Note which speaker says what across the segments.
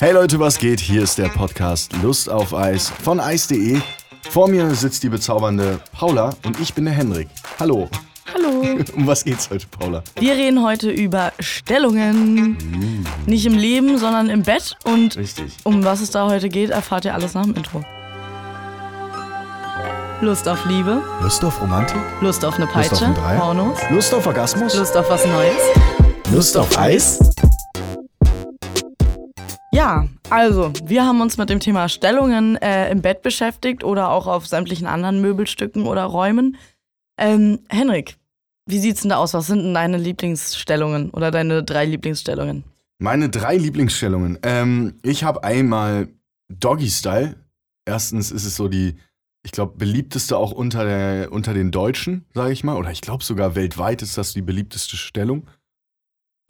Speaker 1: Hey Leute, was geht? Hier ist der Podcast Lust auf Eis von eis.de. Vor mir sitzt die bezaubernde Paula und ich bin der Henrik. Hallo.
Speaker 2: Hallo.
Speaker 1: Um was geht's heute, Paula?
Speaker 2: Wir reden heute über Stellungen. Nicht im Leben, sondern im Bett. Und
Speaker 1: Richtig.
Speaker 2: um was es da heute geht, erfahrt ihr alles nach dem Intro. Lust auf Liebe,
Speaker 1: Lust auf Romantik?
Speaker 2: Lust auf eine
Speaker 1: Lust auf
Speaker 2: Peitsche,
Speaker 1: einen Dreier?
Speaker 2: Pornos,
Speaker 1: Lust auf Orgasmus?
Speaker 2: Lust auf was Neues.
Speaker 1: Lust auf Eis?
Speaker 2: Ja, also, wir haben uns mit dem Thema Stellungen äh, im Bett beschäftigt oder auch auf sämtlichen anderen Möbelstücken oder Räumen. Ähm, Henrik, wie sieht's denn da aus? Was sind denn deine Lieblingsstellungen oder deine drei Lieblingsstellungen?
Speaker 1: Meine drei Lieblingsstellungen. Ähm, ich habe einmal Doggy Style. Erstens ist es so die, ich glaube, beliebteste auch unter, der, unter den Deutschen, sage ich mal. Oder ich glaube sogar weltweit ist das die beliebteste Stellung.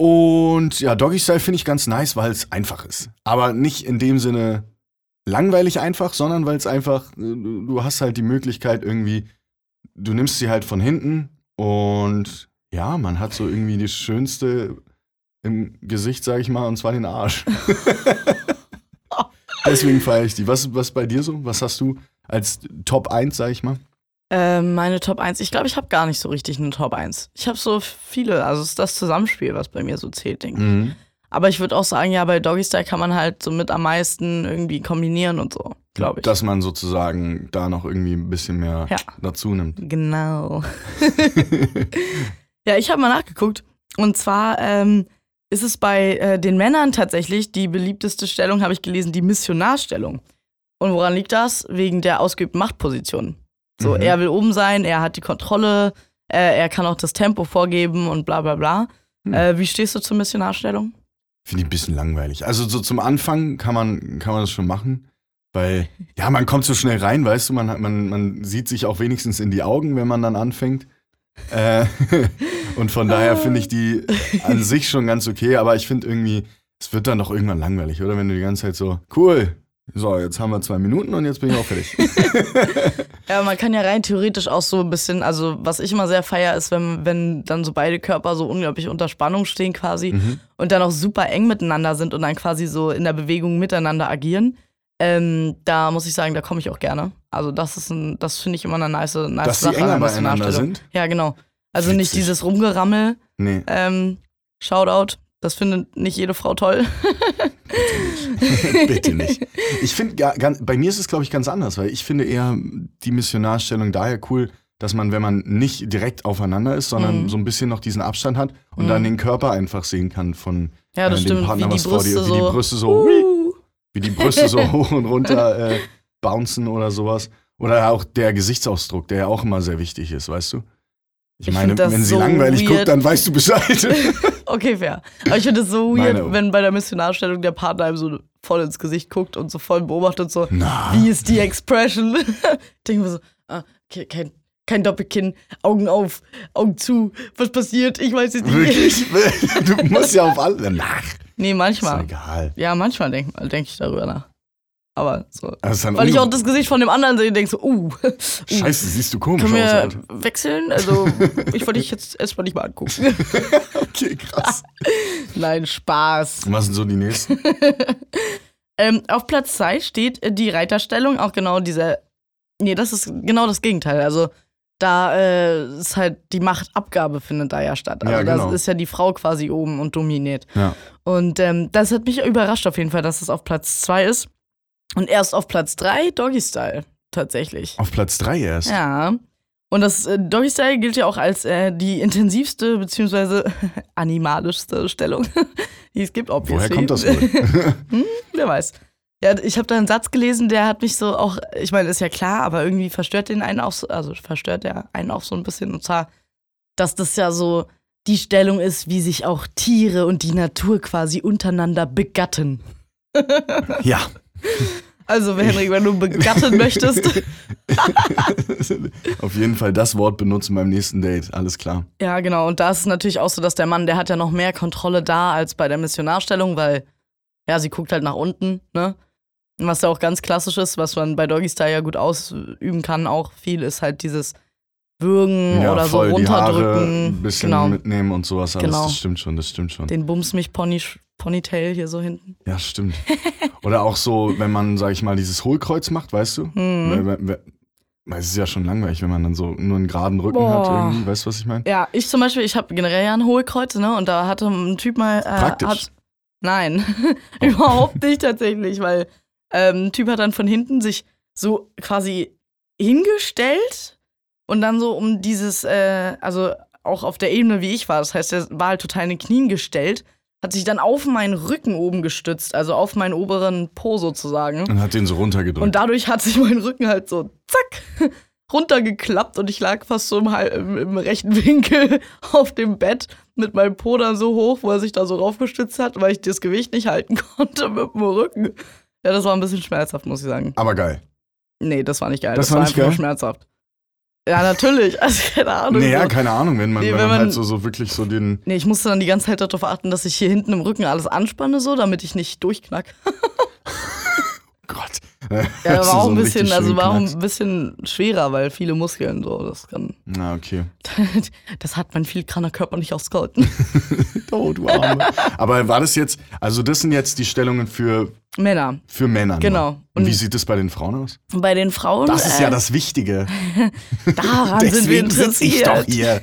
Speaker 1: Und ja, Doggy Style finde ich ganz nice, weil es einfach ist. Aber nicht in dem Sinne langweilig einfach, sondern weil es einfach, äh, du hast halt die Möglichkeit irgendwie, du nimmst sie halt von hinten und ja, man hat so irgendwie die schönste im Gesicht, sage ich mal, und zwar den Arsch. Deswegen feiere ich die. Was, was bei dir so? Was hast du als Top 1, sage ich mal?
Speaker 2: Ähm, meine Top 1. Ich glaube, ich habe gar nicht so richtig eine Top 1. Ich habe so viele, also es ist das Zusammenspiel, was bei mir so zählt, denke ich.
Speaker 1: Mhm.
Speaker 2: Aber ich würde auch sagen, ja, bei Doggy Style kann man halt so mit am meisten irgendwie kombinieren und so, glaube ich.
Speaker 1: Dass man sozusagen da noch irgendwie ein bisschen mehr
Speaker 2: Ja.
Speaker 1: dazu nimmt.
Speaker 2: Genau. ja, ich habe mal nachgeguckt. Und zwar ähm, ist es bei äh, den Männern tatsächlich die beliebteste Stellung, habe ich gelesen, die Missionarstellung. Und woran liegt das? Wegen der ausgeübten Machtposition. So,
Speaker 1: Mhm.
Speaker 2: er will oben sein, er hat die Kontrolle, äh, er kann auch das Tempo vorgeben und bla bla bla.
Speaker 1: Hm.
Speaker 2: Äh, wie stehst du zur Missionarstellung?
Speaker 1: Finde ich ein bisschen langweilig. Also so zum Anfang kann man, kann man das schon machen. Weil, ja, man kommt so schnell rein, weißt du, man, man, man sieht sich auch wenigstens in die Augen, wenn man dann anfängt. Äh, und von daher finde ich die an sich schon ganz okay, aber ich finde irgendwie, es wird dann doch irgendwann langweilig, oder? Wenn du die ganze Zeit so, cool, so, jetzt haben wir zwei Minuten und jetzt bin ich auch fertig.
Speaker 2: Ja, man kann ja rein theoretisch auch so ein bisschen, also was ich immer sehr feier, ist, wenn, wenn dann so beide Körper so unglaublich unter Spannung stehen quasi
Speaker 1: Mhm.
Speaker 2: und dann auch super eng miteinander sind und dann quasi so in der Bewegung miteinander agieren. Ähm, da muss ich sagen, da komme ich auch gerne. Also das ist ein, das finde ich immer eine nice, nice
Speaker 1: Dass
Speaker 2: Sache
Speaker 1: enger
Speaker 2: an der
Speaker 1: beieinander sind?
Speaker 2: Ja, genau. Also nicht
Speaker 1: Witzig.
Speaker 2: dieses Rumgerammel,
Speaker 1: Nee,
Speaker 2: ähm, Shoutout. Das findet nicht jede Frau toll.
Speaker 1: bitte nicht. Ich finde, bei mir ist es, glaube ich, ganz anders, weil ich finde eher die Missionarstellung daher cool, dass man, wenn man nicht direkt aufeinander ist, sondern
Speaker 2: Mhm.
Speaker 1: so ein bisschen noch diesen Abstand hat und
Speaker 2: Mhm.
Speaker 1: dann den Körper einfach sehen kann von
Speaker 2: Ja,
Speaker 1: äh, dem
Speaker 2: stimmt.
Speaker 1: Partner,
Speaker 2: wie
Speaker 1: was vor dir,
Speaker 2: Brüste
Speaker 1: wie die
Speaker 2: so.
Speaker 1: Brüste so,
Speaker 2: Uh.
Speaker 1: wie die Brüste so hoch und runter äh, bouncen oder sowas. Oder auch der Gesichtsausdruck, der ja auch immer sehr wichtig ist, weißt du? Ich,
Speaker 2: Ich
Speaker 1: meine, wenn sie
Speaker 2: so
Speaker 1: langweilig guckt,
Speaker 2: weird.
Speaker 1: dann weißt du Bescheid.
Speaker 2: Okay, fair. Aber ich finde es so weird,
Speaker 1: Meine-
Speaker 2: wenn bei der Missionarstellung der Partner einem so voll ins Gesicht guckt und so voll beobachtet, so,
Speaker 1: Na,
Speaker 2: wie ist die Expression? Denke mir so, ah, okay, kein, kein Doppelkinn, Augen auf, Augen zu, was passiert? Ich weiß es nicht.
Speaker 1: wirklich? du musst ja auf alle. Nach.
Speaker 2: Nee,
Speaker 1: Ist
Speaker 2: manchmal.
Speaker 1: egal.
Speaker 2: Ja, manchmal denke denk ich darüber nach. Aber so.
Speaker 1: Dann
Speaker 2: Weil ich auch das Gesicht von dem anderen sehe und denke so, uh,
Speaker 1: Scheiße, siehst du komisch
Speaker 2: können
Speaker 1: aus,
Speaker 2: wir
Speaker 1: Alter.
Speaker 2: wechseln? Also, ich wollte dich jetzt erstmal nicht mal angucken.
Speaker 1: Okay, krass.
Speaker 2: Nein, Spaß.
Speaker 1: Was sind so die nächsten?
Speaker 2: Ähm, auf Platz 2 steht äh, die Reiterstellung, auch genau diese. Nee, das ist genau das Gegenteil. Also da äh, ist halt die Machtabgabe findet da ja statt. Also
Speaker 1: Ja, genau.
Speaker 2: da ist ja die Frau quasi oben und dominiert.
Speaker 1: Ja.
Speaker 2: Und ähm, das hat mich überrascht auf jeden Fall, dass es auf Platz 2 ist. Und erst auf Platz 3 Doggy Style tatsächlich.
Speaker 1: Auf Platz 3 erst.
Speaker 2: Ja. Und das äh, Doggy Style gilt ja auch als äh, die intensivste beziehungsweise animalischste Stellung, die es gibt, obviously.
Speaker 1: Woher kommt das wohl?
Speaker 2: hm, wer weiß. Ja, ich habe da einen Satz gelesen, der hat mich so auch, ich meine, ist ja klar, aber irgendwie verstört den einen auch so, also verstört der einen auch so ein bisschen. Und zwar, dass das ja so die Stellung ist, wie sich auch Tiere und die Natur quasi untereinander begatten.
Speaker 1: ja.
Speaker 2: Also, Henrik, wenn du begatten möchtest.
Speaker 1: Auf jeden Fall das Wort benutzen beim nächsten Date. Alles klar.
Speaker 2: Ja, genau. Und da ist es natürlich auch so, dass der Mann, der hat ja noch mehr Kontrolle da als bei der Missionarstellung, weil, ja, sie guckt halt nach unten, ne? Was ja auch ganz klassisch ist, was man bei Doggy Style ja gut ausüben kann, auch viel, ist halt dieses Würgen
Speaker 1: Ja,
Speaker 2: oder
Speaker 1: voll
Speaker 2: so runterdrücken.
Speaker 1: ein bisschen
Speaker 2: genau.
Speaker 1: mitnehmen und sowas. Alles.
Speaker 2: Genau.
Speaker 1: Das stimmt schon, das stimmt schon.
Speaker 2: Den Bums mich Pony Ponytail hier so hinten.
Speaker 1: Ja, stimmt. Oder auch so, wenn man, sag ich mal, dieses Hohlkreuz macht, weißt du?
Speaker 2: Hm.
Speaker 1: Weil- weil- weil- Es ist ja schon langweilig, wenn man dann so nur einen geraden Rücken hat
Speaker 2: Boah.
Speaker 1: irgendwie. Weißt du, was ich meine?
Speaker 2: Ja, ich zum Beispiel, ich habe generell ja ein Hohlkreuz, ne? Und da hatte ein Typ mal. Äh,
Speaker 1: Praktisch.
Speaker 2: Hat, nein, überhaupt nicht tatsächlich, weil ähm, ein Typ hat dann von hinten sich so quasi hingestellt und dann so um dieses, äh, also auch auf der Ebene, wie ich war. Das heißt, er war halt total in den Knien gestellt, hat sich dann auf meinen Rücken oben gestützt, also auf meinen oberen Po sozusagen.
Speaker 1: Und hat den so runtergedrückt.
Speaker 2: Und dadurch hat sich mein Rücken halt so zack runtergeklappt und ich lag fast so im, im, im rechten Winkel auf dem Bett mit meinem Po dann so hoch, wo er sich da so raufgestützt hat, weil ich das Gewicht nicht halten konnte mit dem Rücken. Ja, das war ein bisschen schmerzhaft, muss ich sagen.
Speaker 1: Aber geil.
Speaker 2: Nee, das war nicht geil.
Speaker 1: Das
Speaker 2: Das,
Speaker 1: war
Speaker 2: war
Speaker 1: nicht
Speaker 2: einfach nur
Speaker 1: geil?
Speaker 2: schmerzhaft. Ja, natürlich. Also, keine Ahnung.
Speaker 1: Naja,
Speaker 2: so.
Speaker 1: keine Ahnung, wenn man,
Speaker 2: Nee,
Speaker 1: wenn
Speaker 2: wenn
Speaker 1: man, halt so, so wirklich so den.
Speaker 2: Nee, ich musste dann die ganze Zeit darauf achten, dass ich hier hinten im Rücken alles anspanne, so, damit ich nicht durchknack.
Speaker 1: Gott.
Speaker 2: Ja, war auch
Speaker 1: so
Speaker 2: ein bisschen, also war auch ein bisschen schwerer, weil viele Muskeln so, das kann.
Speaker 1: Na, okay.
Speaker 2: Das hat mein filigraner Körper nicht ausgehalten.
Speaker 1: Oh, du Arme. Aber war das jetzt, also das sind jetzt die Stellungen für,
Speaker 2: Männer,
Speaker 1: für Männer. nur.
Speaker 2: Genau.
Speaker 1: Und
Speaker 2: Und-
Speaker 1: wie sieht es bei den Frauen aus?
Speaker 2: bei den Frauen.
Speaker 1: Das ist
Speaker 2: äh,
Speaker 1: ja das Wichtige.
Speaker 2: Daran sind wir
Speaker 1: Deswegen sitze ich
Speaker 2: interessiert.
Speaker 1: doch hier.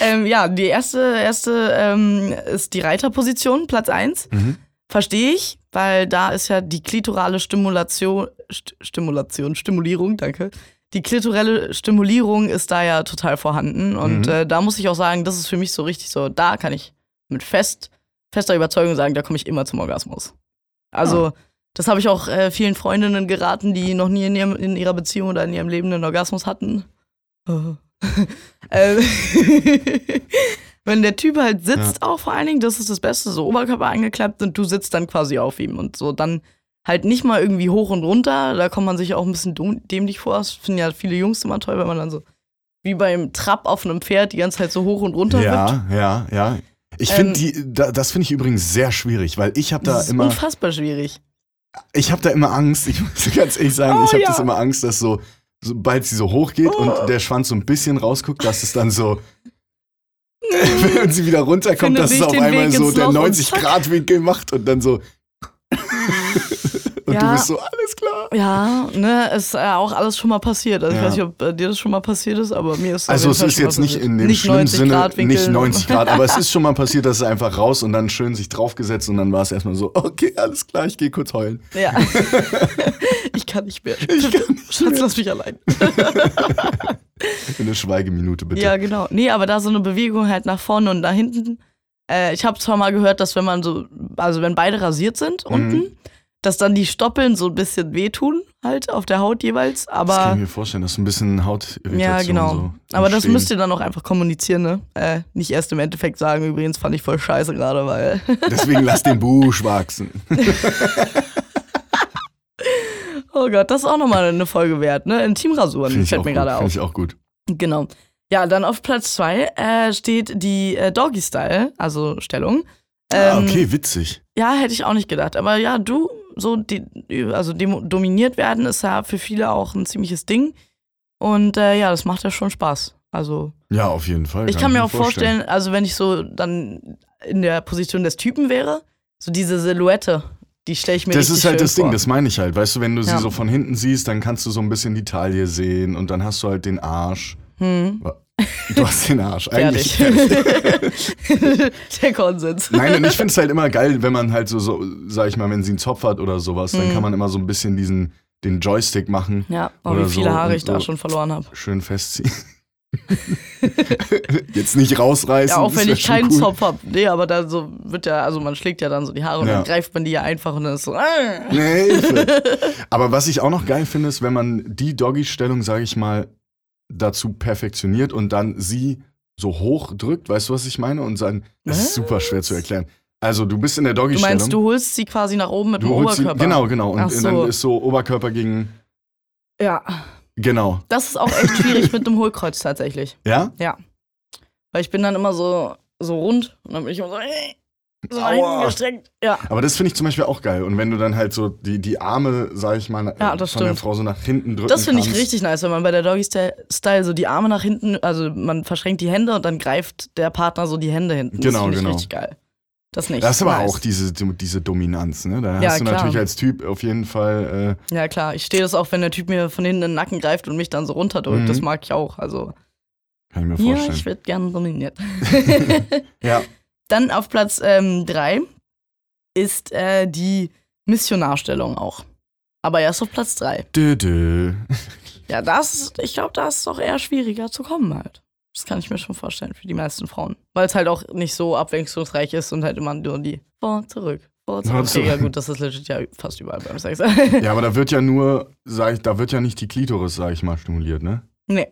Speaker 2: Ähm, ja, die erste, erste ähm, ist die Reiterposition, Platz 1.
Speaker 1: Mhm.
Speaker 2: Verstehe ich, weil da ist ja die klitorale Stimulation, St Stimulation, Stimulierung, danke. Die klitorelle Stimulierung ist da ja total vorhanden. Und
Speaker 1: Mhm.
Speaker 2: äh, da muss ich auch sagen, das ist für mich so richtig so, da kann ich mit fest, fester Überzeugung sagen, da komme ich immer zum Orgasmus. Also,
Speaker 1: Ah.
Speaker 2: das habe ich auch äh, vielen Freundinnen geraten, die noch nie in, ihrem, in ihrer Beziehung oder in ihrem Leben einen Orgasmus hatten. äh, wenn der Typ halt sitzt, auch vor allen Dingen, das ist das Beste, so Oberkörper angeklappt und du sitzt dann quasi auf ihm und so dann halt nicht mal irgendwie hoch und runter, da kommt man sich auch ein bisschen dämlich vor. Das finden ja viele Jungs immer toll, wenn man dann so wie beim Trab auf einem Pferd die ganze Zeit so hoch und runter.
Speaker 1: Ja, ja, ja. Ich
Speaker 2: Ähm,
Speaker 1: finde die, da, das finde ich übrigens sehr schwierig, weil ich habe da
Speaker 2: Das ist
Speaker 1: immer,
Speaker 2: unfassbar schwierig.
Speaker 1: ich habe da immer Angst. Ich muss ganz ehrlich sagen,
Speaker 2: Oh,
Speaker 1: ich habe
Speaker 2: ja.
Speaker 1: das immer Angst, dass so, sobald sie so hoch geht
Speaker 2: Oh.
Speaker 1: und der Schwanz so ein bisschen rausguckt, dass es dann so, wenn sie wieder runterkommt, dass es auf einmal
Speaker 2: Weg
Speaker 1: so der
Speaker 2: Loch und
Speaker 1: 90-Grad-Winkel macht und dann so. und du
Speaker 2: Ja.
Speaker 1: bist so, alles klar.
Speaker 2: Ja, ne, ist ja auch alles schon mal passiert. Also
Speaker 1: Ja.
Speaker 2: ich weiß nicht, ob äh, dir das schon mal passiert ist, aber mir ist
Speaker 1: Also es ist jetzt nicht
Speaker 2: passiert.
Speaker 1: in dem
Speaker 2: nicht
Speaker 1: schlimmen
Speaker 2: 90
Speaker 1: Sinne nicht 90 Grad, aber es ist schon mal passiert, dass es einfach raus und dann schön sich draufgesetzt und dann war es erstmal so, okay, alles klar, ich gehe kurz heulen.
Speaker 2: Ja. ich kann nicht mehr.
Speaker 1: Ich kann nicht
Speaker 2: Schatz, lass mich allein.
Speaker 1: Eine Schweigeminute bitte.
Speaker 2: Ja, genau. Nee, aber da so eine Bewegung halt nach vorne und nach hinten. Äh, ich habe zwar mal gehört, dass wenn man so, also wenn beide rasiert sind
Speaker 1: Mhm.
Speaker 2: unten, dass dann die Stoppeln so ein bisschen wehtun, halt auf der Haut jeweils.
Speaker 1: das kann
Speaker 2: Aber
Speaker 1: ich mir vorstellen, das ist ein bisschen Hautirritation.
Speaker 2: ja, genau.
Speaker 1: So
Speaker 2: aber das müsst ihr dann auch einfach kommunizieren, ne? Äh, nicht erst im Endeffekt sagen, übrigens fand ich voll scheiße gerade, weil.
Speaker 1: Deswegen lass den Busch wachsen.
Speaker 2: oh Gott, das ist auch nochmal eine Folge wert, ne? Intimrasuren,
Speaker 1: Finde
Speaker 2: fällt mir gerade
Speaker 1: Finde
Speaker 2: auf.
Speaker 1: ich auch gut.
Speaker 2: Genau. Ja, dann auf Platz zwei äh, steht die äh, Doggy-Style, also Stellung.
Speaker 1: ah,
Speaker 2: Ähm,
Speaker 1: okay, witzig.
Speaker 2: Ja, hätte ich auch nicht gedacht. Aber ja, du, so die, also dominiert werden ist ja für viele auch ein ziemliches Ding. Und äh, ja, das macht ja schon Spaß. Also
Speaker 1: Ja, auf jeden Fall.
Speaker 2: ich kann mir auch
Speaker 1: vorstellen.
Speaker 2: vorstellen, also wenn ich so dann in der Position des Typen wäre, so diese Silhouette, die stelle ich mir
Speaker 1: Das ist halt das Ding,
Speaker 2: vor.
Speaker 1: das meine ich halt. Weißt du, wenn du sie
Speaker 2: Ja.
Speaker 1: so von hinten siehst, dann kannst du so ein bisschen die Taille sehen und dann hast du halt den Arsch.
Speaker 2: Hm,
Speaker 1: Du hast den Arsch. Eigentlich.
Speaker 2: der Konsens.
Speaker 1: Nein, und ich finde es halt immer geil, wenn man halt so, so, sag ich mal, wenn sie einen Zopf hat oder sowas, dann
Speaker 2: Mhm.
Speaker 1: kann man immer so ein bisschen diesen, den Joystick machen,
Speaker 2: Ja, oh,
Speaker 1: Oder
Speaker 2: wie viele
Speaker 1: so
Speaker 2: Haare ich da
Speaker 1: so.
Speaker 2: schon verloren habe.
Speaker 1: schön festziehen. Jetzt nicht rausreißen.
Speaker 2: Ja, auch wenn ich keinen
Speaker 1: cool.
Speaker 2: Zopf habe. Nee, aber da so wird ja, also man schlägt ja dann so die Haare und
Speaker 1: Ja.
Speaker 2: dann greift man die ja einfach und dann ist so. Äh.
Speaker 1: Nee, Hilfe. Aber was ich auch noch geil finde, ist, wenn man die Doggy-Stellung, sage ich mal, dazu perfektioniert und dann sie so hoch drückt, weißt du, was ich meine? Und dann, das ist
Speaker 2: Was?
Speaker 1: super schwer zu erklären. Also du bist in der
Speaker 2: Du
Speaker 1: Doggy-Stellung.
Speaker 2: meinst, du holst sie quasi nach oben mit
Speaker 1: Du
Speaker 2: dem
Speaker 1: holst sie-
Speaker 2: Oberkörper.
Speaker 1: Genau, genau. Und
Speaker 2: so.
Speaker 1: dann ist so Oberkörper gegen,
Speaker 2: Ja,
Speaker 1: genau.
Speaker 2: das ist auch echt schwierig mit dem Hohlkreuz tatsächlich.
Speaker 1: Ja?
Speaker 2: Ja. Weil ich bin dann immer so, so rund und dann bin ich immer so, äh, so nach
Speaker 1: Aua.
Speaker 2: hinten gestreckt. Ja.
Speaker 1: Aber das finde ich zum Beispiel auch geil. Und wenn du dann halt so die, die Arme, sag ich mal,
Speaker 2: Ja,
Speaker 1: äh, von der
Speaker 2: stimmt.
Speaker 1: Frau so nach hinten drücken
Speaker 2: Das finde ich richtig nice, wenn man bei der Doggy-Style so die Arme nach hinten, also man verschränkt die Hände und dann greift der Partner so die Hände hinten.
Speaker 1: Genau,
Speaker 2: das finde ich
Speaker 1: genau.
Speaker 2: richtig geil. Das nicht.
Speaker 1: Das ist aber auch diese, diese Dominanz, ne? Da
Speaker 2: Ja,
Speaker 1: hast du
Speaker 2: klar.
Speaker 1: natürlich als Typ auf jeden Fall. Äh,
Speaker 2: Ja, klar. Ich stehe das auch, wenn der Typ mir von hinten in den Nacken greift und mich dann so runterdrückt.
Speaker 1: Mhm.
Speaker 2: Das mag ich auch. Also,
Speaker 1: kann ich mir
Speaker 2: ja,
Speaker 1: vorstellen.
Speaker 2: ich werde gern dominiert.
Speaker 1: ja.
Speaker 2: Dann auf Platz 3 ist äh, die Missionarstellung auch. Aber erst auf Platz 3.
Speaker 1: Dö, dö.
Speaker 2: Ja, das, ich glaube, da ist es doch eher schwieriger zu kommen halt. Das kann ich mir schon vorstellen für die meisten Frauen. Weil es halt auch nicht so abwechslungsreich ist und halt immer nur die vor, zurück, vor, zurück. Okay, ja gut, das ist legit ja fast überall beim Sex.
Speaker 1: Ja, aber da wird ja nur, sag ich, da wird ja nicht die Klitoris, sag ich mal, stimuliert, ne?
Speaker 2: nee.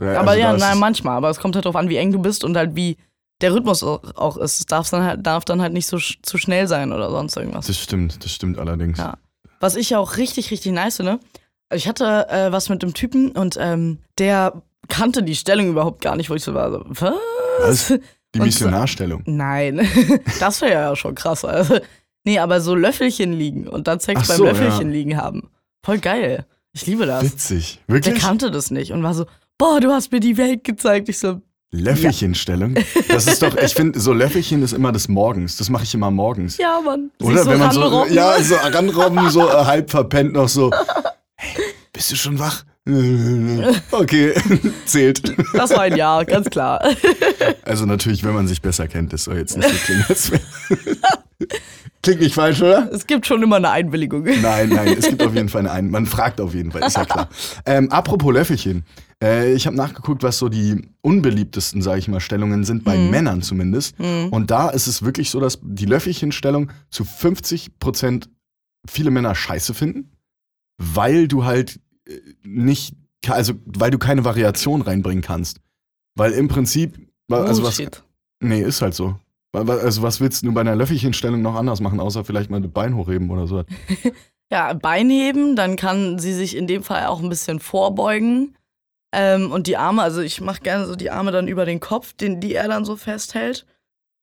Speaker 1: Ja,
Speaker 2: Aber
Speaker 1: also
Speaker 2: ja, nein, manchmal. Aber es kommt halt darauf an, wie eng du bist und halt wie der Rhythmus auch ist. Es darf dann halt, darf dann halt nicht so sch zu schnell sein oder sonst irgendwas.
Speaker 1: Das stimmt, das stimmt allerdings.
Speaker 2: Ja. Was ich auch richtig, richtig nice finde, also ich hatte äh, was mit dem Typen und ähm, der kannte die Stellung überhaupt gar nicht, wo ich so war, so, was?
Speaker 1: Was? Die Missionarstellung.
Speaker 2: Nein, das wäre ja schon krass. Also, nee, aber so Löffelchen liegen und dann Sex
Speaker 1: Ach
Speaker 2: beim
Speaker 1: so,
Speaker 2: Löffelchen
Speaker 1: ja.
Speaker 2: liegen haben. Voll geil. Ich liebe das.
Speaker 1: Witzig.
Speaker 2: Der
Speaker 1: Wirklich?
Speaker 2: kannte das nicht und war so, boah, du hast mir die Welt gezeigt. Ich so,
Speaker 1: Löffelchenstellung. Das ist doch, ich finde, so Löffelchen ist immer des Morgens. Das mache ich immer morgens.
Speaker 2: ja, Mann.
Speaker 1: Oder
Speaker 2: Sich
Speaker 1: wenn man so, ja, so ranrobben, so äh, halb verpennt noch so. Hey, bist du schon wach? Okay, zählt.
Speaker 2: Das war ein Ja, ganz klar.
Speaker 1: Also natürlich, wenn man sich besser kennt, das soll jetzt nicht so klingen. als Klingt nicht falsch, oder?
Speaker 2: Es gibt schon immer eine Einwilligung.
Speaker 1: Nein, nein, es gibt auf jeden Fall eine Ein. Man fragt auf jeden Fall, ist ja klar. Ähm, apropos Löffelchen. Äh, ich habe nachgeguckt, was so die unbeliebtesten, sage ich mal, Stellungen sind, bei
Speaker 2: Mhm.
Speaker 1: Männern zumindest.
Speaker 2: Mhm.
Speaker 1: Und da ist es wirklich so, dass die Löffelchenstellung zu 50% viele Männer scheiße finden, weil du halt nicht, also weil du keine Variation reinbringen kannst. Weil im Prinzip, also was, nee, ist halt so. Also was willst du bei einer Löffelchenstellung noch anders machen, außer vielleicht mal das Bein hochheben oder so?
Speaker 2: Ja, Bein heben, dann kann sie sich in dem Fall auch ein bisschen vorbeugen. Ähm, und die Arme, also ich mache gerne so die Arme dann über den Kopf, den, die er dann so festhält.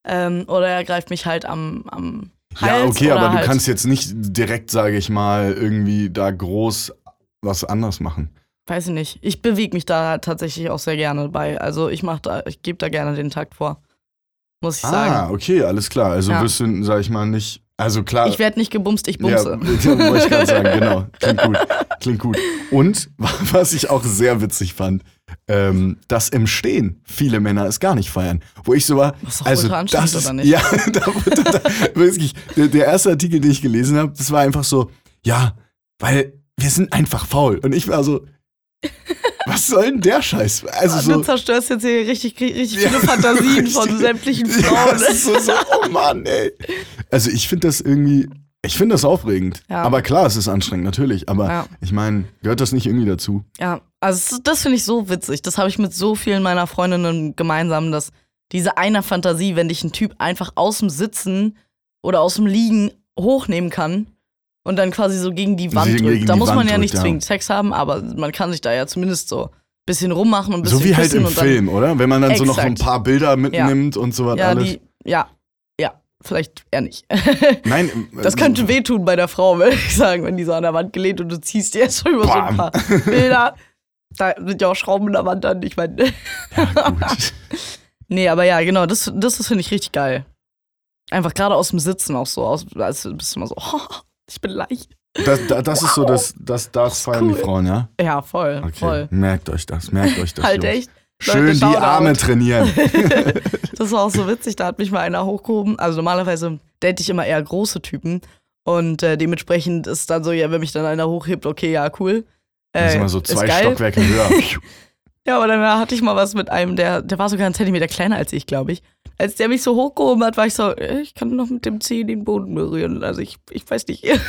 Speaker 2: Ähm, oder er greift mich halt am, am Hals.
Speaker 1: Ja, okay, aber du
Speaker 2: halt,
Speaker 1: kannst jetzt nicht direkt, sage ich mal, irgendwie da groß was anderes machen.
Speaker 2: Weiß ich nicht. Ich bewege mich da tatsächlich auch sehr gerne bei. Also ich mach da, ich gebe da gerne den Takt vor. Muss ich
Speaker 1: Ah,
Speaker 2: sagen.
Speaker 1: okay, alles klar. Also
Speaker 2: Ja.
Speaker 1: wirst du, sag ich mal, nicht. Also klar.
Speaker 2: Ich werde nicht gebumst, ich bumse.
Speaker 1: Ja, wollte ich gerade sagen, genau. Klingt gut. Klingt gut. Und was ich auch sehr witzig fand, ähm, dass im Stehen viele Männer es gar nicht feiern. Wo ich so war,
Speaker 2: doch
Speaker 1: also das ist,
Speaker 2: oder nicht?
Speaker 1: ja, da, da, da, wirklich, der, der erste Artikel, den ich gelesen habe, das war einfach so, ja, weil wir sind einfach faul. Und ich war so, was soll denn der Scheiß? Also
Speaker 2: du
Speaker 1: so,
Speaker 2: zerstörst jetzt hier richtig, richtig
Speaker 1: Ja,
Speaker 2: viele Fantasien von
Speaker 1: richtig.
Speaker 2: sämtlichen
Speaker 1: Ja,
Speaker 2: Frauen.
Speaker 1: das ist so, so, oh Mann, ey. Also ich finde das irgendwie, ich finde das aufregend.
Speaker 2: Ja.
Speaker 1: Aber klar, es ist anstrengend, natürlich. Aber
Speaker 2: Ja.
Speaker 1: ich meine, gehört das nicht irgendwie dazu?
Speaker 2: Ja, also das- das finde ich so witzig. Das habe ich mit so vielen meiner Freundinnen gemeinsam, dass diese eine Fantasie, wenn dich ein Typ einfach aus dem Sitzen oder aus dem Liegen hochnehmen kann und dann quasi so gegen die Wand
Speaker 1: Gegen
Speaker 2: drückt. Da
Speaker 1: die
Speaker 2: muss man ja nicht
Speaker 1: drückt, ja.
Speaker 2: zwingend Sex haben, aber man kann sich da ja zumindest so ein bisschen rummachen und ein bisschen
Speaker 1: So wie halt im
Speaker 2: dann,
Speaker 1: Film, oder? Wenn man dann so noch so ein
Speaker 2: Exakt.
Speaker 1: paar Bilder mitnimmt und so was
Speaker 2: Ja,
Speaker 1: alles.
Speaker 2: die, ja, ja, vielleicht eher nicht.
Speaker 1: Nein,
Speaker 2: Das
Speaker 1: äh,
Speaker 2: könnte wehtun bei der Frau, würde ich sagen, wenn die so an der Wand gelehnt und du ziehst dir jetzt schon über so ein
Speaker 1: Bam.
Speaker 2: paar Bilder. Da sind ja auch Schrauben in der Wand an. Ich meine.
Speaker 1: Ja, gut.
Speaker 2: Nee, aber ja, genau, das, das finde ich, richtig geil. Einfach gerade aus dem Sitzen auch so, aus, als bist du immer so, ich bin leicht.
Speaker 1: Das, da- das ist so, das, das, das feiern
Speaker 2: cool.
Speaker 1: die Frauen, ja?
Speaker 2: Ja, voll,
Speaker 1: Okay.
Speaker 2: voll.
Speaker 1: Merkt euch das, merkt euch das.
Speaker 2: Halt
Speaker 1: Jungs.
Speaker 2: echt.
Speaker 1: Schön
Speaker 2: Leute,
Speaker 1: die
Speaker 2: Shoutout.
Speaker 1: Arme trainieren.
Speaker 2: Das war auch so witzig, da hat mich mal einer hochgehoben. Also normalerweise date ich immer eher große Typen. Und äh, dementsprechend ist dann so, ja, wenn mich dann einer hochhebt, okay, ja, cool.
Speaker 1: Das
Speaker 2: Äh,
Speaker 1: ist immer so zwei. Stockwerke höher.
Speaker 2: Ja, aber dann hatte ich mal was mit einem, der, der war sogar einen Zentimeter kleiner als ich, glaube ich. Als der mich so hochgehoben hat, war ich so, äh, ich kann noch mit dem Zeh den Boden berühren. Also ich, ich weiß nicht.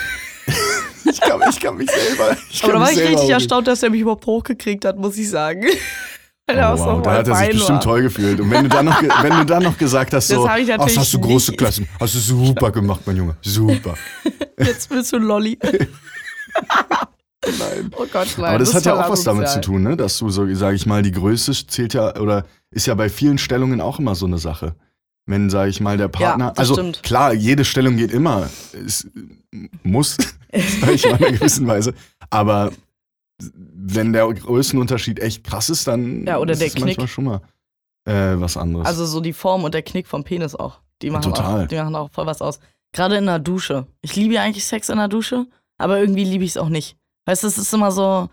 Speaker 1: Ich kann, ich kann mich selber. Ich
Speaker 2: Aber da war ich richtig
Speaker 1: hochheben.
Speaker 2: erstaunt, dass er mich überhaupt hochgekriegt hat, muss ich sagen. Er
Speaker 1: Oh, wow, da hat er sich bestimmt
Speaker 2: war.
Speaker 1: toll gefühlt. Und wenn du dann noch, wenn du dann noch gesagt hast,
Speaker 2: Das
Speaker 1: so, ach, das
Speaker 2: natürlich
Speaker 1: hast du große. Klassen, hast du super gemacht, mein Junge, super.
Speaker 2: Jetzt willst du Lolli.
Speaker 1: Nein.
Speaker 2: Oh Gott, nein.
Speaker 1: Aber das, hat ja auch was damit zu
Speaker 2: asozial.
Speaker 1: tun, ne? dass du so, sage ich mal, die Größe zählt ja oder ist ja bei vielen Stellungen auch immer so eine Sache. Wenn, sage ich mal, der Partner,
Speaker 2: das
Speaker 1: also
Speaker 2: stimmt.
Speaker 1: klar, jede Stellung geht immer, es muss, sage ich mal in einer gewissen Weise, aber wenn der Größenunterschied echt krass ist, dann
Speaker 2: Ja, oder
Speaker 1: ist
Speaker 2: der
Speaker 1: es manchmal
Speaker 2: Knick.
Speaker 1: schon mal äh, was anderes.
Speaker 2: Also so die Form und der Knick vom Penis auch. Die machen,
Speaker 1: Total.
Speaker 2: Auch, die machen auch voll was aus. Gerade in der Dusche. Ich liebe ja eigentlich Sex in der Dusche, aber irgendwie liebe ich es auch nicht. Weißt du, es ist immer so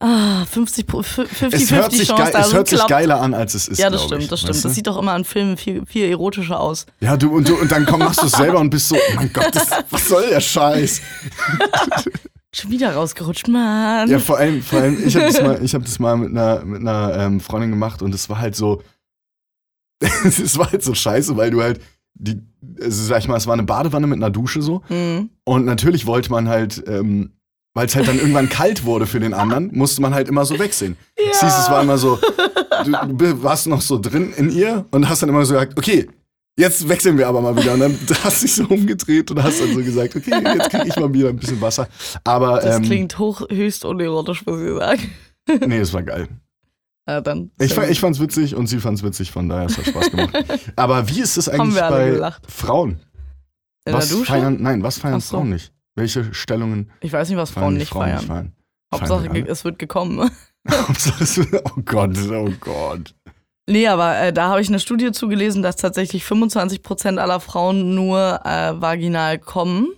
Speaker 2: ah, 50 pro- 50
Speaker 1: Es hört, sich,
Speaker 2: Chance,
Speaker 1: geil, es hört sich
Speaker 2: klappt.
Speaker 1: geiler an, als es ist.
Speaker 2: Ja, das stimmt,
Speaker 1: ich,
Speaker 2: das stimmt.
Speaker 1: du?
Speaker 2: Das sieht doch immer in Filmen viel, viel erotischer aus.
Speaker 1: Ja, du und, du und dann komm, machst du es selber und bist so, oh mein Gott, das, was soll der Scheiß?
Speaker 2: Schon wieder rausgerutscht, Mann.
Speaker 1: Ja, vor allem, vor allem ich habe das mal, ich hab das mal mit einer, mit einer ähm, Freundin gemacht und es war halt so, es war halt so scheiße, weil du halt, die, also sag ich mal, es war eine Badewanne mit einer Dusche so
Speaker 2: Mhm.
Speaker 1: und natürlich wollte man halt, ähm, weil es halt dann irgendwann kalt wurde für den anderen, musste man halt immer so wechseln. Es hieß, es war immer so, du, du warst noch so drin in ihr und hast dann immer so gesagt, okay, jetzt wechseln wir aber mal wieder. Und dann hast du dich so umgedreht und hast dann so gesagt, okay, jetzt krieg ich mal wieder ein bisschen Wasser. Aber
Speaker 2: Das
Speaker 1: ähm,
Speaker 2: klingt hoch, höchst unerotisch, muss ich sagen.
Speaker 1: nee, es war geil.
Speaker 2: Ja, dann.
Speaker 1: Ich, ich fand's witzig und sie fand's witzig, von daher es hat Spaß gemacht. Aber wie ist es eigentlich bei
Speaker 2: gelacht.
Speaker 1: Frauen?
Speaker 2: in
Speaker 1: was feiern, nein, was feiern
Speaker 2: so.
Speaker 1: Frauen nicht? Welche Stellungen
Speaker 2: ich weiß nicht, was Frauen nicht
Speaker 1: Frauen
Speaker 2: feiern.
Speaker 1: nicht feiern?
Speaker 2: Hauptsache,
Speaker 1: Feiern
Speaker 2: es wird gekommen.
Speaker 1: Hauptsache es wird- oh Gott, oh Gott.
Speaker 2: Nee, aber äh, da habe ich eine Studie zugelesen, dass tatsächlich 25% aller Frauen nur äh, vaginal kommen,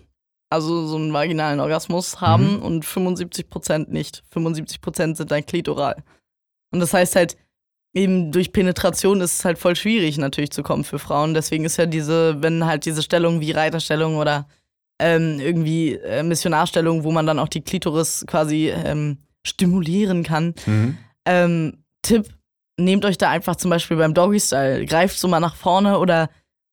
Speaker 2: also so einen vaginalen Orgasmus haben
Speaker 1: Mhm.
Speaker 2: und 75% nicht. 75% sind dann klitoral. Und das heißt halt, eben durch Penetration ist es halt voll schwierig natürlich zu kommen für Frauen. Deswegen ist ja diese, wenn halt diese Stellung wie Reiterstellung oder ähm, irgendwie äh, Missionarstellung, wo man dann auch die Klitoris quasi ähm, stimulieren kann,
Speaker 1: Mhm.
Speaker 2: ähm, Tipp, nehmt euch da einfach zum Beispiel beim Doggy-Style, greift so mal nach vorne oder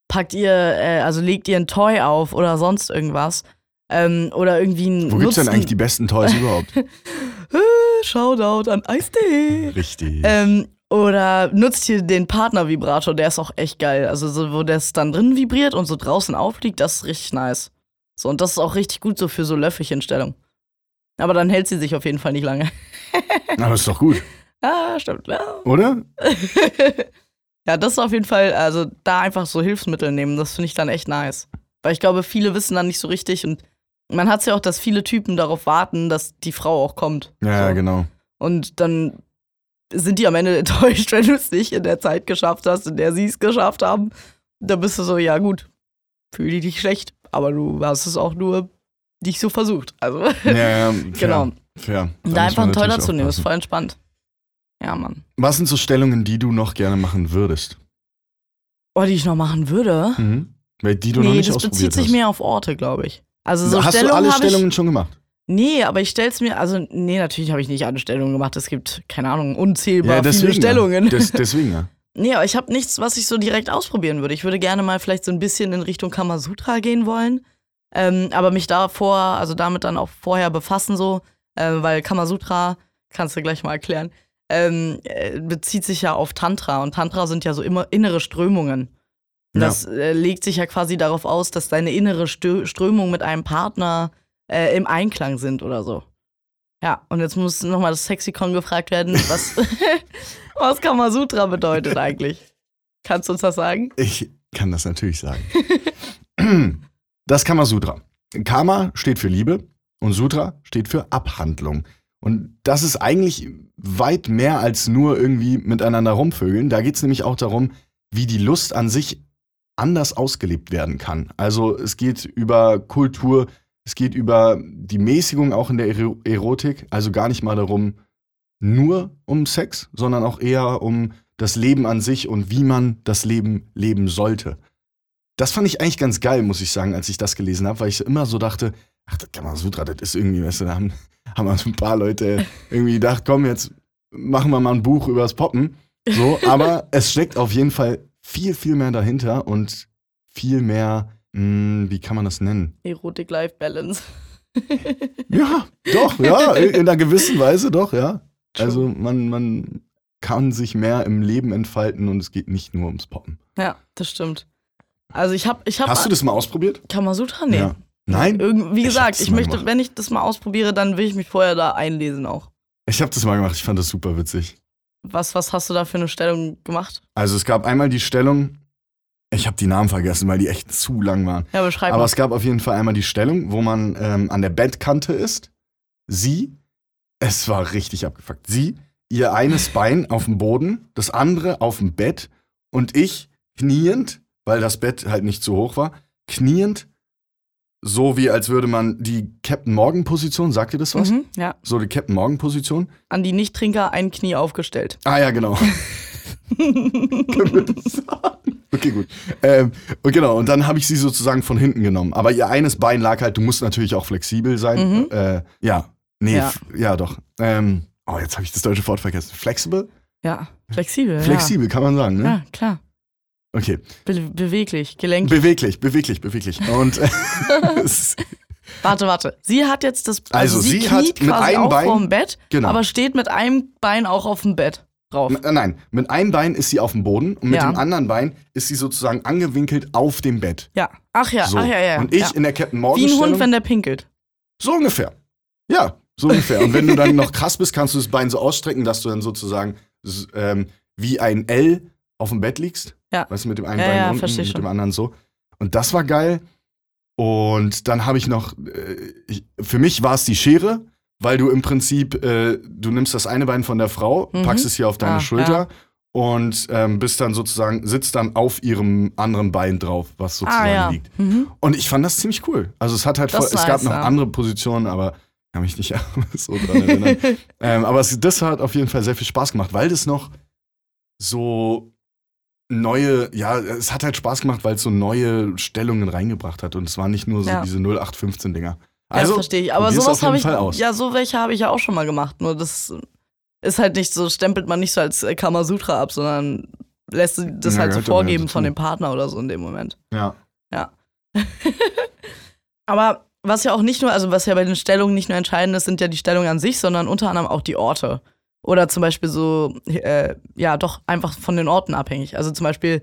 Speaker 2: packt ihr, äh, also legt ihr ein Toy auf oder sonst irgendwas. Ähm, oder irgendwie ein
Speaker 1: Wo gibt's denn
Speaker 2: nutzt
Speaker 1: eigentlich die besten Toys überhaupt?
Speaker 2: Äh, Shoutout an Eistee.
Speaker 1: Richtig.
Speaker 2: Ähm, oder nutzt hier den Partner-Vibrator, der ist auch echt geil. Also so, wo das dann drin vibriert und so draußen aufliegt, das ist richtig nice. So, und das ist auch richtig gut so für so Löffelchenstellung. Aber dann hält sie sich auf jeden Fall nicht lange.
Speaker 1: Aber ist doch gut,
Speaker 2: ah, stimmt. Ja.
Speaker 1: oder?
Speaker 2: ja, das ist auf jeden Fall, also da einfach so Hilfsmittel nehmen, das finde ich dann echt nice. Weil ich glaube, viele wissen dann nicht so richtig und man hat es ja auch, dass viele Typen darauf warten, dass die Frau auch kommt.
Speaker 1: Ja,
Speaker 2: so.
Speaker 1: genau.
Speaker 2: Und dann sind die am Ende enttäuscht, wenn du es nicht in der Zeit geschafft hast, in der sie es geschafft haben. Da bist du so, ja gut, fühle dich schlecht, aber du hast es auch nur nicht so versucht. Also,
Speaker 1: Ja, ja, fair,
Speaker 2: genau.
Speaker 1: Fair. Da
Speaker 2: einfach
Speaker 1: man
Speaker 2: ein Toy
Speaker 1: natürlich
Speaker 2: dazu nehmen, ist voll entspannt. Ja, Mann.
Speaker 1: Was sind so Stellungen, die du noch gerne machen würdest?
Speaker 2: Oh, die ich noch machen würde.
Speaker 1: Mhm. Weil die du noch
Speaker 2: nee,
Speaker 1: nicht
Speaker 2: das
Speaker 1: ausprobiert
Speaker 2: bezieht sich
Speaker 1: hast.
Speaker 2: mehr auf Orte, glaube ich. Also so
Speaker 1: hast du
Speaker 2: Stellungen
Speaker 1: alle
Speaker 2: hab
Speaker 1: Stellungen schon gemacht?
Speaker 2: Ich, nee, aber ich stell's mir, also nee, natürlich habe ich nicht alle Stellungen gemacht. Es gibt, keine Ahnung, unzählbar viele Stellungen.
Speaker 1: Ja. Des, deswegen, ja.
Speaker 2: Nee, aber ich habe nichts, was ich so direkt ausprobieren würde. Ich würde gerne mal vielleicht so ein bisschen in Richtung Kamasutra gehen wollen. Ähm, aber mich davor, also damit dann auch vorher befassen, so, äh, weil Kamasutra, kannst du gleich mal erklären, ähm, äh, bezieht sich ja auf Tantra. Und Tantra sind ja so immer innere Strömungen.
Speaker 1: Ja.
Speaker 2: Das äh, legt sich ja quasi darauf aus, dass deine innere Stö Strömung mit einem Partner äh, im Einklang sind oder so. Ja, und jetzt muss nochmal das Sexikon gefragt werden, was, was Kamasutra bedeutet eigentlich. Kannst du uns das sagen?
Speaker 1: Ich kann das natürlich sagen. Das Kamasutra. Kama steht für Liebe und Sutra steht für Abhandlung. Und das ist eigentlich weit mehr als nur irgendwie miteinander rumvögeln. Da geht es nämlich auch darum, wie die Lust an sich anders ausgelebt werden kann. Also es geht über Kultur, es geht über die Mäßigung auch in der Ero- Erotik, also gar nicht mal darum, nur um Sex, sondern auch eher um das Leben an sich und wie man das Leben leben sollte. Das fand ich eigentlich ganz geil, muss ich sagen, als ich das gelesen habe, weil ich immer so dachte, ach, das Kamasutra, das ist irgendwie, weißt du, da haben, haben so ein paar Leute irgendwie gedacht, komm, jetzt machen wir mal ein Buch übers Poppen. So, aber es steckt auf jeden Fall viel, viel mehr dahinter und viel mehr, mh, wie kann man das nennen?
Speaker 2: Erotik-Life-Balance.
Speaker 1: Ja, doch, ja, in einer gewissen Weise doch, ja. Also man, man kann sich mehr im Leben entfalten und es geht nicht nur ums Poppen.
Speaker 2: Ja, das stimmt. Also ich habe ich hab
Speaker 1: Hast du das mal ausprobiert?
Speaker 2: Kamasutra? Nee.
Speaker 1: Ja. Nein?
Speaker 2: Irgend, wie
Speaker 1: Ich
Speaker 2: gesagt, ich
Speaker 1: mal
Speaker 2: möchte,
Speaker 1: gemacht.
Speaker 2: wenn ich das mal ausprobiere, dann will ich mich vorher da einlesen auch.
Speaker 1: Ich habe das mal gemacht, ich fand das super witzig.
Speaker 2: Was, was hast du da für eine Stellung gemacht?
Speaker 1: Also es gab einmal die Stellung, ich habe die Namen vergessen, weil die echt zu lang waren.
Speaker 2: Ja, beschreib
Speaker 1: Aber
Speaker 2: mal.
Speaker 1: es gab auf jeden Fall einmal die Stellung, wo man ähm, an der Bettkante ist. Sie, es war richtig abgefuckt. Sie, ihr eines Bein auf dem Boden, das andere auf dem Bett und ich kniend, weil das Bett halt nicht zu hoch war, kniend, so wie als würde man die Captain Morgan Position, sagt ihr das was?
Speaker 2: Mhm, ja.
Speaker 1: So die Captain Morgan Position.
Speaker 2: An die Nichttrinker ein Knie aufgestellt.
Speaker 1: Ah ja, genau. Können wir das sagen? Okay, gut. Ähm, und genau, und dann habe ich sie sozusagen von hinten genommen. Aber ihr eines Bein lag halt, du musst natürlich auch flexibel sein.
Speaker 2: Mhm.
Speaker 1: Äh, ja, nee,
Speaker 2: Ja.
Speaker 1: ja, doch. Ähm, oh, jetzt habe ich das deutsche Wort vergessen. Flexible?
Speaker 2: Ja, flexibel.
Speaker 1: Flexibel, kann man sagen,
Speaker 2: Ja,
Speaker 1: ne?
Speaker 2: ja klar.
Speaker 1: Okay.
Speaker 2: Be beweglich, gelenkig.
Speaker 1: Beweglich, beweglich, beweglich. Und
Speaker 2: warte, warte. Sie hat jetzt das.
Speaker 1: Also
Speaker 2: Also, sie,
Speaker 1: sie hat
Speaker 2: kniet
Speaker 1: mit
Speaker 2: quasi
Speaker 1: einem
Speaker 2: auch
Speaker 1: Bein-
Speaker 2: vorm Bett,
Speaker 1: genau.
Speaker 2: aber steht mit einem Bein auch auf dem Bett drauf.
Speaker 1: N- Nein, mit einem Bein ist sie auf dem Boden und mit
Speaker 2: Ja.
Speaker 1: dem anderen Bein ist sie sozusagen angewinkelt auf dem Bett.
Speaker 2: Ja. Ach ja,
Speaker 1: So.
Speaker 2: ach ja, ja.
Speaker 1: Und ich
Speaker 2: ja.
Speaker 1: in der Captain Morgan
Speaker 2: Wie ein
Speaker 1: Stellung,
Speaker 2: Hund, wenn der pinkelt.
Speaker 1: so ungefähr. Ja, so ungefähr. und wenn du dann noch krass bist, kannst du das Bein so ausstrecken, dass du dann sozusagen s- ähm, wie ein L auf dem Bett liegst.
Speaker 2: Ja.
Speaker 1: Weißt du, mit dem einen
Speaker 2: Ja,
Speaker 1: Bein
Speaker 2: ja,
Speaker 1: unten,
Speaker 2: versteh
Speaker 1: mit
Speaker 2: schon.
Speaker 1: dem anderen so. Und das war geil. Und dann habe ich noch, äh, ich, für mich war es die Schere, weil du im Prinzip, äh, du nimmst das eine Bein von der Frau,
Speaker 2: Mhm.
Speaker 1: packst es hier auf deine
Speaker 2: Ah,
Speaker 1: Schulter und ähm, bist dann sozusagen, sitzt dann auf ihrem anderen Bein drauf, was sozusagen
Speaker 2: Ah ja.
Speaker 1: liegt.
Speaker 2: Mhm.
Speaker 1: Und ich fand das ziemlich cool. Also es hat halt, voll, es gab noch
Speaker 2: ja.
Speaker 1: andere Positionen, aber ich kann mich nicht so dran erinnern. ähm, aber es, das hat auf jeden Fall sehr viel Spaß gemacht, weil das noch so neue, ja, es hat halt Spaß gemacht, weil es so neue Stellungen reingebracht hat und es waren nicht nur so
Speaker 2: Ja.
Speaker 1: diese 0815 Dinger.
Speaker 2: ja,
Speaker 1: Also,
Speaker 2: verstehe ich. Aber sowas habe ich.
Speaker 1: Aus.
Speaker 2: Ja, so welche habe ich ja auch schon mal gemacht. Nur das ist halt nicht so, stempelt man nicht so als äh, Kamasutra ab, sondern lässt das
Speaker 1: Ja,
Speaker 2: halt so
Speaker 1: ja
Speaker 2: vorgeben von dem Partner oder so in dem Moment.
Speaker 1: ja.
Speaker 2: Aber was ja auch nicht nur, also was ja bei den Stellungen nicht nur entscheidend ist, sind ja die Stellungen an sich, sondern unter anderem auch die Orte. Oder zum Beispiel so, äh, ja, doch einfach von den Orten abhängig. Also zum Beispiel,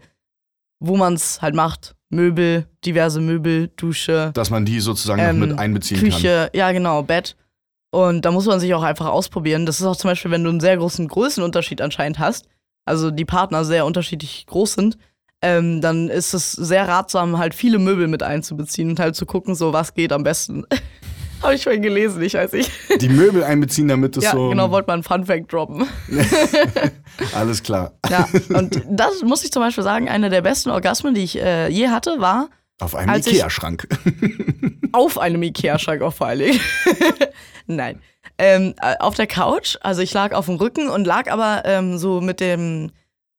Speaker 2: wo man es halt macht. Möbel, diverse Möbel, Dusche,
Speaker 1: Dass man die sozusagen
Speaker 2: Ähm,
Speaker 1: noch mit einbeziehen kann.
Speaker 2: Küche, ja genau, Bett. Und da muss man sich auch einfach ausprobieren. Das ist auch zum Beispiel, wenn du einen sehr großen Größenunterschied anscheinend hast, also die Partner sehr unterschiedlich groß sind, ähm, dann ist es sehr ratsam, halt viele Möbel mit einzubeziehen und halt zu gucken, so was geht am besten. Habe ich vorhin gelesen, ich weiß nicht.
Speaker 1: Die Möbel einbeziehen, damit es
Speaker 2: Ja,
Speaker 1: so.
Speaker 2: genau, wollte mal einen Funfact droppen.
Speaker 1: Alles klar.
Speaker 2: Ja, und das muss ich zum Beispiel sagen, einer der besten Orgasmen, die ich äh, je hatte, war
Speaker 1: Auf einem Ikea-Schrank.
Speaker 2: auf einem Ikea-Schrank auch vor allen Dingen. Nein. Ähm, äh, auf der Couch, also ich lag auf dem Rücken und lag aber ähm, so mit dem,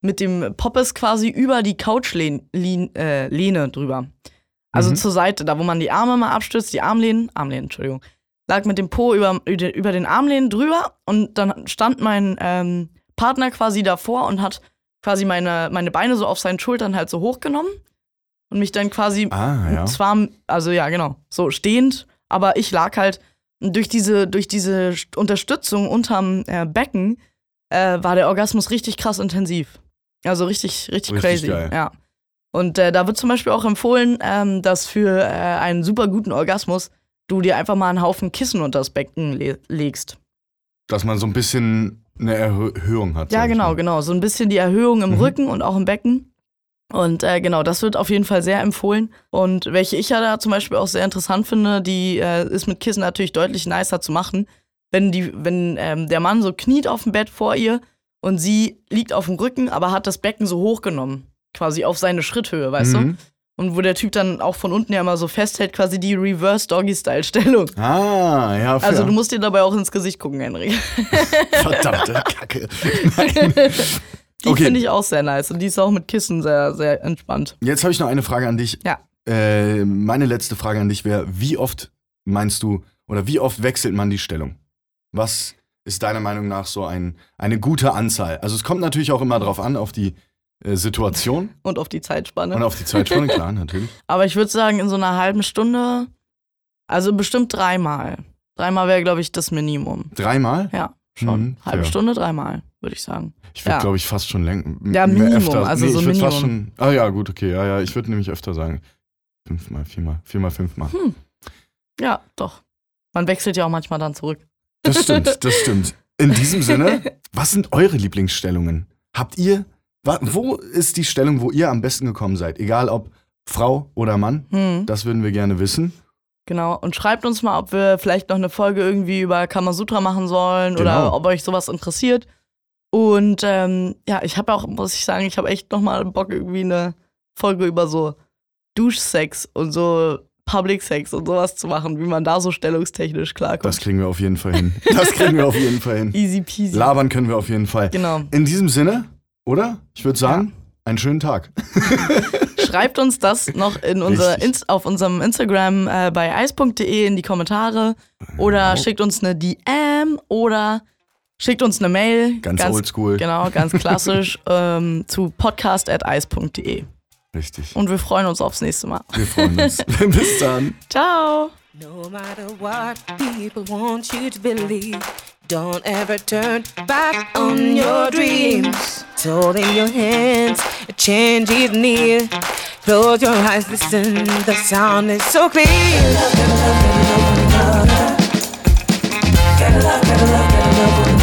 Speaker 2: mit dem Poppes quasi über die Couchlehne äh, drüber. Also
Speaker 1: Mhm.
Speaker 2: zur Seite, da wo man die Arme mal abstützt, die Armlehnen, Armlehnen, Entschuldigung, lag mit dem Po über, über den Armlehnen drüber und dann stand mein ähm, Partner quasi davor und hat quasi meine, meine Beine so auf seinen Schultern halt so hochgenommen und mich dann quasi
Speaker 1: ah, ja.
Speaker 2: zwar, also ja, genau, so stehend, aber ich lag halt durch diese, durch diese St- Unterstützung unterm äh, Becken, äh, war der Orgasmus richtig krass intensiv. Also richtig, richtig,
Speaker 1: Richtig
Speaker 2: crazy.
Speaker 1: geil.
Speaker 2: Ja. Und äh, da wird zum Beispiel auch empfohlen, ähm, dass für äh, einen super guten Orgasmus du dir einfach mal einen Haufen Kissen unter das Becken le legst.
Speaker 1: Dass man so ein bisschen eine Erhö Erhöhung hat.
Speaker 2: Ja, genau, genau. So ein bisschen die Erhöhung im
Speaker 1: Mhm.
Speaker 2: Rücken und auch im Becken. Und äh, genau, das wird auf jeden Fall sehr empfohlen. Und welche ich ja da zum Beispiel auch sehr interessant finde, die äh, ist mit Kissen natürlich deutlich nicer zu machen. Wenn, die, wenn ähm, der Mann so kniet auf dem Bett vor ihr und sie liegt auf dem Rücken, aber hat das Becken so hochgenommen. Quasi auf seine Schritthöhe, weißt du?
Speaker 1: Mhm.
Speaker 2: Und wo der Typ dann auch von unten ja immer so festhält, quasi die Reverse-Doggy-Style-Stellung.
Speaker 1: Ah, ja, fair.
Speaker 2: Also du musst dir dabei auch ins Gesicht gucken, Henrik.
Speaker 1: Verdammte Kacke. Nein.
Speaker 2: Die
Speaker 1: Okay.
Speaker 2: finde ich auch sehr nice. Und die ist auch mit Kissen sehr, sehr entspannt.
Speaker 1: Jetzt habe ich noch eine Frage an dich.
Speaker 2: Ja.
Speaker 1: Äh, meine letzte Frage an dich wäre, wie oft meinst du oder wie oft wechselt man die Stellung? Was ist deiner Meinung nach so ein, eine gute Anzahl? Also es kommt natürlich auch immer drauf an, auf die Situation
Speaker 2: Und auf die Zeitspanne.
Speaker 1: und auf die Zeitspanne, klar, natürlich.
Speaker 2: Aber ich würde sagen, in so einer halben Stunde, also bestimmt dreimal. Dreimal wäre, glaube ich, das Minimum.
Speaker 1: Dreimal?
Speaker 2: Ja, schon.
Speaker 1: Mhm,
Speaker 2: Halbe
Speaker 1: fair.
Speaker 2: Stunde, dreimal, würde ich sagen.
Speaker 1: Ich würde,
Speaker 2: Ja.
Speaker 1: glaube ich, fast schon länger.
Speaker 2: Ja, Minimum, also
Speaker 1: nee,
Speaker 2: so
Speaker 1: ich
Speaker 2: Minimum.
Speaker 1: Fast schon, ah ja, gut, okay, ja, ja. Ich würde nämlich öfter sagen. Fünfmal, viermal, viermal, fünfmal.
Speaker 2: Hm. Ja, doch. Man wechselt ja auch manchmal dann zurück.
Speaker 1: Das stimmt, das stimmt. In diesem Sinne, was sind eure Lieblingsstellungen? Habt ihr, wo ist die Stellung, wo ihr am besten gekommen seid? Egal ob Frau oder Mann,
Speaker 2: Hm,
Speaker 1: das würden wir gerne wissen.
Speaker 2: genau. Und schreibt uns mal, ob wir vielleicht noch eine Folge irgendwie über Kamasutra machen sollen
Speaker 1: Genau.
Speaker 2: oder ob euch sowas interessiert. Und ähm, ja, ich habe auch, muss ich sagen, ich habe echt nochmal Bock, irgendwie eine Folge über so Duschsex und so Public Sex und sowas zu machen, wie man da so stellungstechnisch klarkommt.
Speaker 1: Das kriegen wir auf jeden Fall hin. Das kriegen wir auf jeden Fall hin.
Speaker 2: Easy peasy.
Speaker 1: Labern können wir auf jeden Fall.
Speaker 2: Genau.
Speaker 1: In diesem Sinne, oder? Ich würde sagen, einen schönen Tag.
Speaker 2: Schreibt uns das noch in unser. Inst auf unserem Instagram äh, bei eis.de in die Kommentare oder
Speaker 1: Genau.
Speaker 2: schickt uns eine DM oder schickt uns eine Mail.
Speaker 1: Ganz, oldschool.
Speaker 2: Genau, ganz klassisch ähm, zu podcast.eis.de.
Speaker 1: Richtig.
Speaker 2: Und wir freuen uns aufs nächste Mal.
Speaker 1: Wir freuen uns. Bis dann.
Speaker 2: Ciao!
Speaker 3: No matter what people want you to believe, don't ever turn back on your dreams. All in your hands, a change is near. Close your eyes, listen, the sound is so clear. Gotta love, gotta love, gotta love.